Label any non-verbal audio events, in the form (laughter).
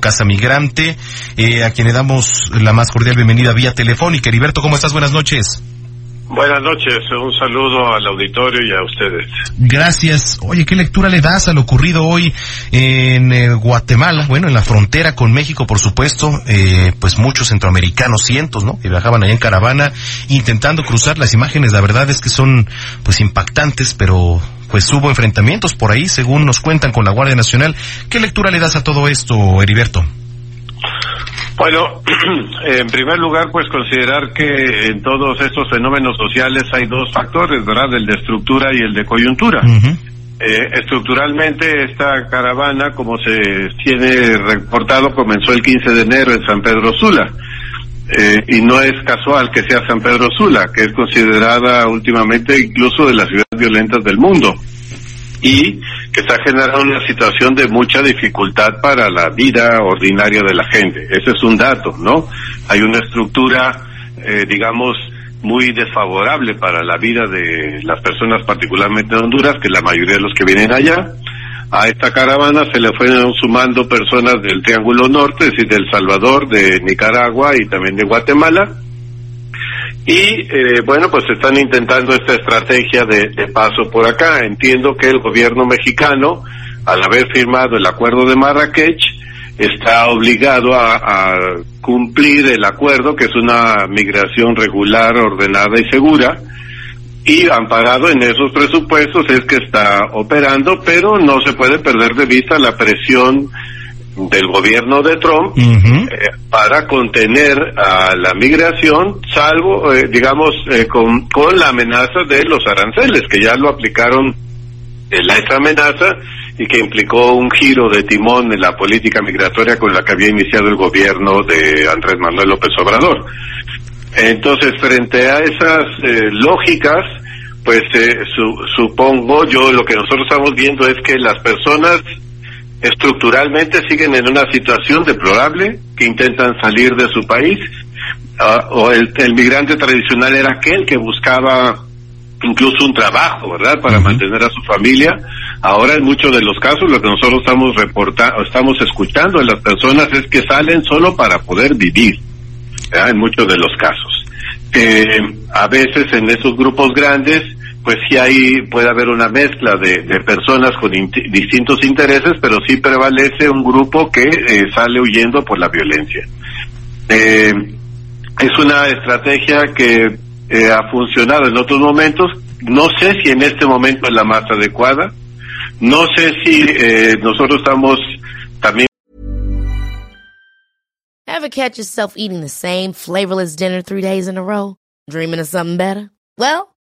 Casa Migrante, eh, a quien le damos la más cordial bienvenida vía telefónica. Heriberto, ¿cómo estás? Buenas noches. Buenas noches, un saludo al auditorio y a ustedes. Gracias. Oye, ¿qué lectura le das a lo ocurrido hoy en eh, Guatemala? Bueno, en la frontera con México, por supuesto, eh, pues muchos centroamericanos, cientos, ¿no? Que viajaban allá en caravana intentando cruzar. Las imágenes, la verdad es que son pues impactantes, pero pues hubo enfrentamientos por ahí, según nos cuentan con la Guardia Nacional. ¿Qué lectura le das a todo esto, Heriberto? Bueno, (clears throat) en primer lugar, pues considerar que en todos estos fenómenos sociales hay dos factores, ¿verdad? El de estructura y el de coyuntura. eh, estructuralmente, esta caravana, como se tiene reportado, comenzó el 15 de enero en San Pedro Sula. Eh, y no es casual que sea San Pedro Sula, que es considerada últimamente incluso de las ciudades violentas del mundo y que está generando una situación de mucha dificultad para la vida ordinaria de la gente. Ese es un dato, ¿no? Hay una estructura, eh, digamos, muy desfavorable para la vida de las personas, particularmente en Honduras, que la mayoría de los que vienen allá. A esta caravana se le fueron sumando personas del Triángulo Norte, es decir, de El Salvador, de Nicaragua y también de Guatemala y eh, bueno, pues están intentando esta estrategia de, paso por acá. Entiendo que el gobierno mexicano, al haber firmado el acuerdo de Marrakech, está obligado a, a cumplir el acuerdo, que es una migración regular, ordenada y segura, y amparado en esos presupuestos es que está operando, pero no se puede perder de vista la presión del gobierno de Trump eh, para contener a la migración, salvo, eh, digamos, eh, con, con la amenaza de los aranceles, que ya lo aplicaron la esa amenaza y que implicó un giro de timón en la política migratoria con la que había iniciado el gobierno de Andrés Manuel López Obrador. Entonces, frente a esas lógicas, pues su, supongo yo lo que nosotros estamos viendo es que las personas estructuralmente siguen en una situación deplorable, que intentan salir de su país, uh, o el, el, migrante tradicional era aquel que buscaba incluso un trabajo, ¿verdad?, para uh -huh. mantener a su familia. Ahora, en muchos de los casos, lo que nosotros estamos reportando, estamos escuchando de las personas es que salen solo para poder vivir, ¿verdad? en muchos de los casos. Eh, a veces en esos grupos grandes, pues sí hay, puede haber una mezcla de, de personas con in distintos intereses, pero sí prevalece un grupo que eh, sale huyendo por la violencia. Eh, es una estrategia que eh, ha funcionado en otros momentos, no sé si en este momento es la más adecuada, no sé si nosotros estamos también Ever catch yourself eating the same flavorless dinner three days in a row? Dreaming of something better? Well,